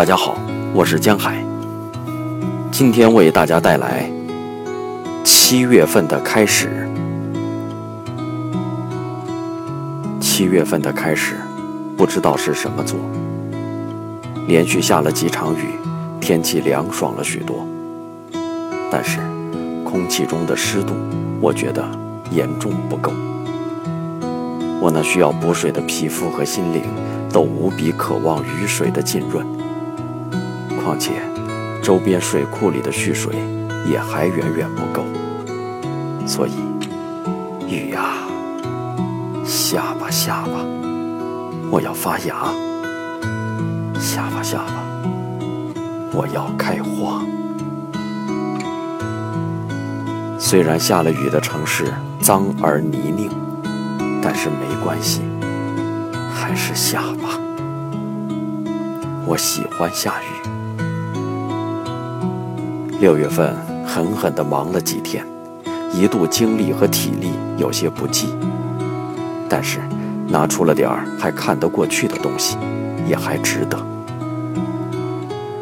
大家好，我是江海。今天为大家带来七月份的开始。七月份的开始，不知道是什么座。连续下了几场雨，天气凉爽了许多。但是，空气中的湿度，我觉得严重不够。我那需要补水的皮肤和心灵，都无比渴望雨水的浸润。况且，周边水库里的蓄水也还远远不够。所以，雨呀，下吧下吧，我要发芽；下吧下吧，我要开花。虽然下了雨的城市脏而泥泞。但是没关系，还是下吧。我喜欢下雨。六月份狠狠地忙了几天，一度精力和体力有些不济。但是拿出了点儿还看得过去的东西，也还值得。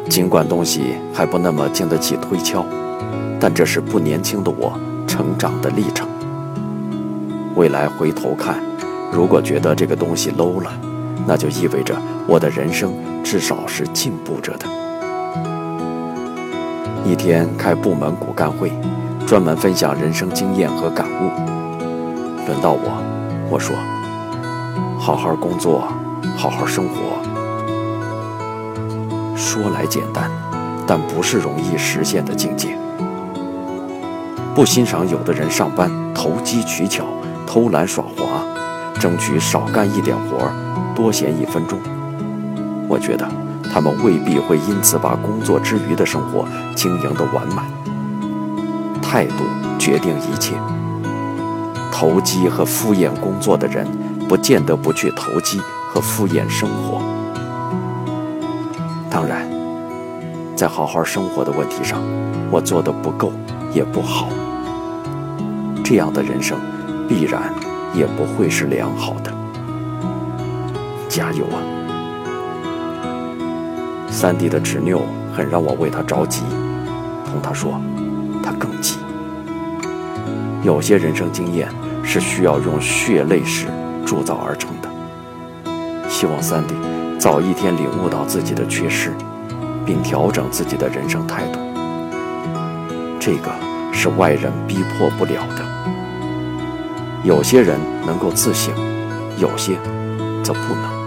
尽管东西还不那么经得起推敲，但这是不年轻的我成长的历程。未来回头看，如果觉得这个东西 low 了，那就意味着我的人生至少是进步着的。一天开部门骨干会，专门分享人生经验和感悟。轮到我，我说：好好工作，好好生活。说来简单，但不是容易实现的境界。不欣赏有的人上班投机取巧。偷懒耍滑，争取少干一点活，多闲一分钟。我觉得他们未必会因此把工作之余的生活经营得完满。态度决定一切。投机和敷衍工作的人，不见得不去投机和敷衍生活。当然，在好好生活的问题上，我做的不够，也不好。这样的人生。必然也不会是良好的。加油啊！三弟的执拗很让我为他着急，同他说，他更急。有些人生经验是需要用血泪史铸造而成的。希望三弟早一天领悟到自己的缺失，并调整自己的人生态度。这个是外人逼迫不了的。有些人能够自省，有些则不能。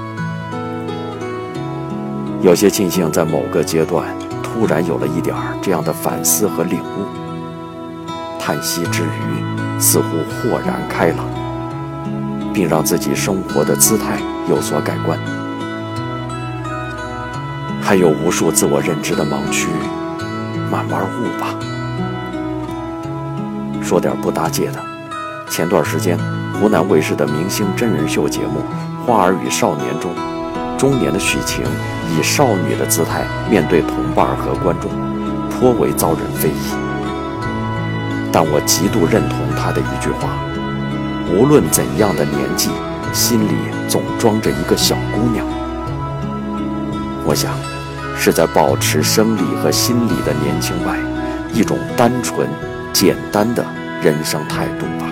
有些庆幸在某个阶段突然有了一点儿这样的反思和领悟，叹息之余，似乎豁然开朗，并让自己生活的姿态有所改观。还有无数自我认知的盲区，慢慢悟吧。说点不搭界的。前段时间，湖南卫视的明星真人秀节目《花儿与少年》中，中年的许晴以少女的姿态面对同伴和观众，颇为遭人非议。但我极度认同她的一句话：无论怎样的年纪，心里总装着一个小姑娘。我想，是在保持生理和心理的年轻外，一种单纯、简单的人生态度吧。